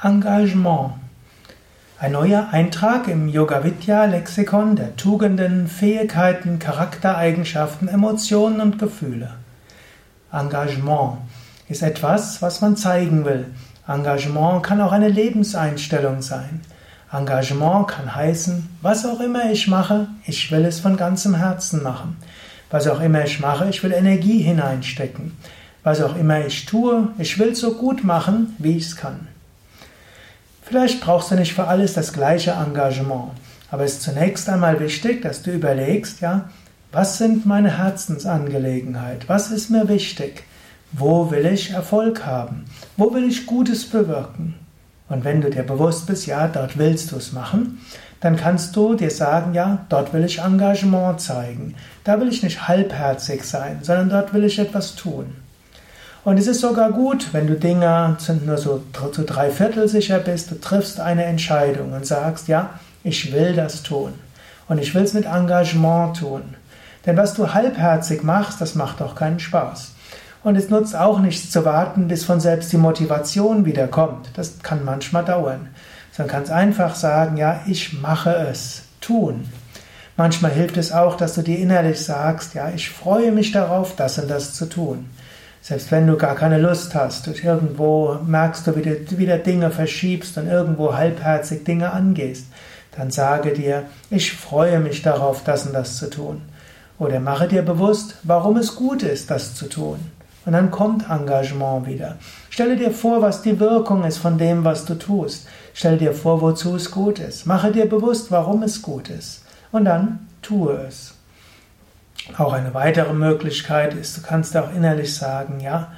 Engagement. Ein neuer Eintrag im Yoga Vidya Lexikon der Tugenden, Fähigkeiten, Charaktereigenschaften, Emotionen und Gefühle. Engagement ist etwas, was man zeigen will. Engagement kann auch eine Lebenseinstellung sein. Engagement kann heißen, was auch immer ich mache, ich will es von ganzem Herzen machen. Was auch immer ich mache, ich will Energie hineinstecken. Was auch immer ich tue, ich will es so gut machen, wie ich es kann. Vielleicht brauchst du nicht für alles das gleiche Engagement, aber es ist zunächst einmal wichtig, dass du überlegst, ja, was sind meine Herzensangelegenheit? Was ist mir wichtig? Wo will ich Erfolg haben? Wo will ich Gutes bewirken? Und wenn du dir bewusst bist, ja, dort willst du es machen, dann kannst du dir sagen, ja, dort will ich Engagement zeigen. Da will ich nicht halbherzig sein, sondern dort will ich etwas tun. Und es ist sogar gut, wenn du Dinge nur so zu drei Viertel sicher bist, du triffst eine Entscheidung und sagst, ja, ich will das tun. Und ich will es mit Engagement tun. Denn was du halbherzig machst, das macht auch keinen Spaß. Und es nutzt auch nichts zu warten, bis von selbst die Motivation wieder kommt. Das kann manchmal dauern. Sondern kannst einfach sagen, ja, ich mache es. Tun. Manchmal hilft es auch, dass du dir innerlich sagst, ja, ich freue mich darauf, das und das zu tun. Selbst wenn du gar keine Lust hast, du irgendwo merkst du, wie du wieder Dinge verschiebst und irgendwo halbherzig Dinge angehst, dann sage dir, ich freue mich darauf, das und das zu tun. Oder mache dir bewusst, warum es gut ist, das zu tun. Und dann kommt Engagement wieder. Stelle dir vor, was die Wirkung ist von dem, was du tust. Stelle dir vor, wozu es gut ist. Mache dir bewusst, warum es gut ist. Und dann tue es. Auch eine weitere Möglichkeit ist, du kannst auch innerlich sagen, ja,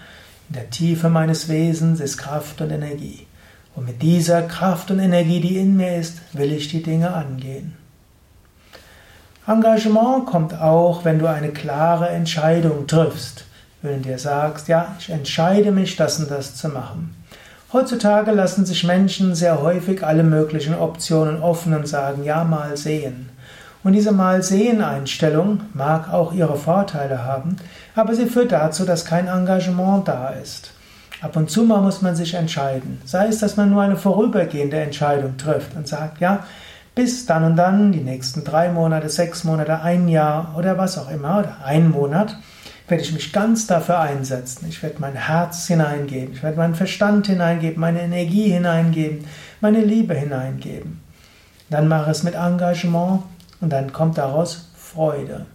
in der Tiefe meines Wesens ist Kraft und Energie. Und mit dieser Kraft und Energie, die in mir ist, will ich die Dinge angehen. Engagement kommt auch, wenn du eine klare Entscheidung triffst. Wenn du dir sagst, ja, ich entscheide mich, das und das zu machen. Heutzutage lassen sich Menschen sehr häufig alle möglichen Optionen offen und sagen, ja, mal sehen. Und diese Mal-Sehen-Einstellung mag auch ihre Vorteile haben, aber sie führt dazu, dass kein Engagement da ist. Ab und zu mal muss man sich entscheiden. Sei es, dass man nur eine vorübergehende Entscheidung trifft und sagt, ja, bis dann und dann, die nächsten drei Monate, sechs Monate, ein Jahr oder was auch immer, oder ein Monat, werde ich mich ganz dafür einsetzen. Ich werde mein Herz hineingeben, ich werde meinen Verstand hineingeben, meine Energie hineingeben, meine Liebe hineingeben. Dann mache es mit Engagement und dann kommt daraus Freude.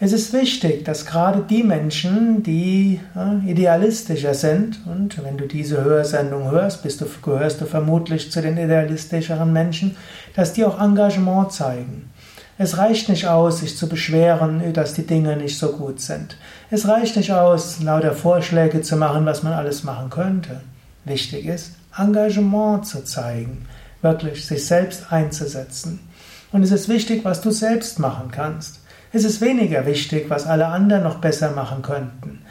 Es ist wichtig, dass gerade die Menschen, die idealistischer sind, und wenn du diese Hörsendung hörst, bist du, gehörst du vermutlich zu den idealistischeren Menschen, dass die auch Engagement zeigen. Es reicht nicht aus, sich zu beschweren, dass die Dinge nicht so gut sind. Es reicht nicht aus, lauter Vorschläge zu machen, was man alles machen könnte. Wichtig ist, Engagement zu zeigen, wirklich sich selbst einzusetzen. Und es ist wichtig, was du selbst machen kannst. Es ist weniger wichtig, was alle anderen noch besser machen könnten.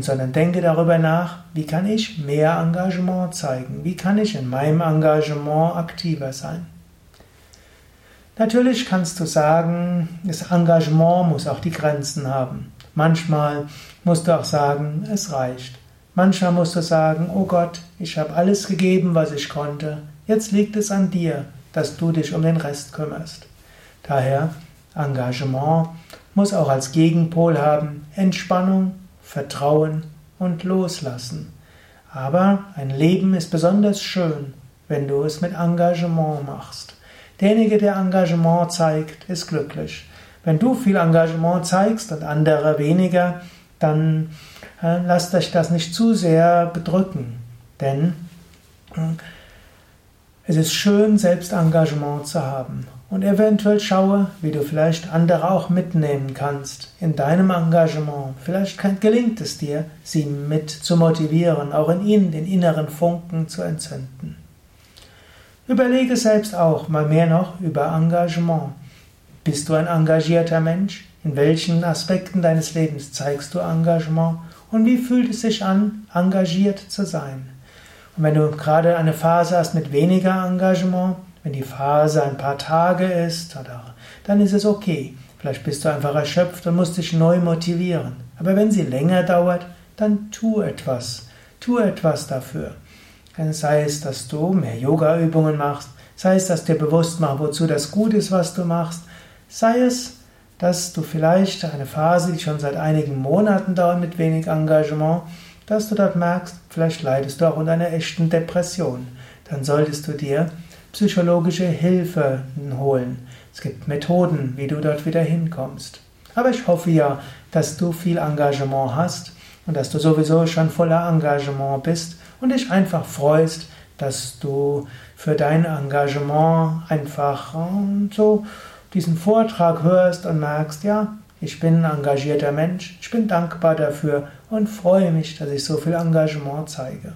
Sondern denke darüber nach, wie kann ich mehr Engagement zeigen? Wie kann ich in meinem Engagement aktiver sein? Natürlich kannst du sagen, das Engagement muss auch die Grenzen haben. Manchmal musst du auch sagen, es reicht. Manchmal musst du sagen, oh Gott, ich habe alles gegeben, was ich konnte. Jetzt liegt es an dir dass du dich um den Rest kümmerst. Daher Engagement muss auch als Gegenpol haben Entspannung, Vertrauen und Loslassen. Aber ein Leben ist besonders schön, wenn du es mit Engagement machst. Derjenige, der Engagement zeigt, ist glücklich. Wenn du viel Engagement zeigst und andere weniger, dann äh, lasst euch das nicht zu sehr bedrücken. Denn äh, es ist schön, Selbstengagement zu haben. Und eventuell schaue, wie du vielleicht andere auch mitnehmen kannst in deinem Engagement. Vielleicht gelingt es dir, sie mit zu motivieren, auch in ihnen den inneren Funken zu entzünden. Überlege selbst auch mal mehr noch über Engagement. Bist du ein engagierter Mensch? In welchen Aspekten deines Lebens zeigst du Engagement? Und wie fühlt es sich an, engagiert zu sein? Und wenn du gerade eine Phase hast mit weniger Engagement, wenn die Phase ein paar Tage ist, dann ist es okay. Vielleicht bist du einfach erschöpft und musst dich neu motivieren. Aber wenn sie länger dauert, dann tu etwas. Tu etwas dafür. Sei es, dass du mehr Yoga-Übungen machst, sei es, dass dir bewusst machst, wozu das gut ist, was du machst, sei es, dass du vielleicht eine Phase, die schon seit einigen Monaten dauert mit wenig Engagement, dass du dort merkst, vielleicht leidest du auch unter einer echten Depression. Dann solltest du dir psychologische Hilfe holen. Es gibt Methoden, wie du dort wieder hinkommst. Aber ich hoffe ja, dass du viel Engagement hast und dass du sowieso schon voller Engagement bist und dich einfach freust, dass du für dein Engagement einfach ähm, so diesen Vortrag hörst und merkst, ja, ich bin ein engagierter Mensch, ich bin dankbar dafür und freue mich, dass ich so viel Engagement zeige.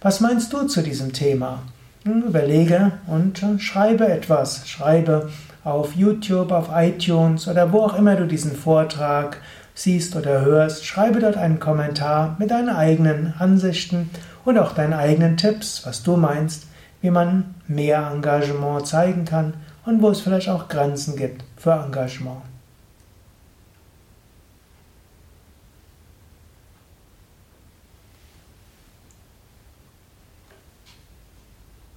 Was meinst du zu diesem Thema? Hm, überlege und schreibe etwas. Schreibe auf YouTube, auf iTunes oder wo auch immer du diesen Vortrag siehst oder hörst. Schreibe dort einen Kommentar mit deinen eigenen Ansichten und auch deinen eigenen Tipps, was du meinst, wie man mehr Engagement zeigen kann und wo es vielleicht auch Grenzen gibt für Engagement.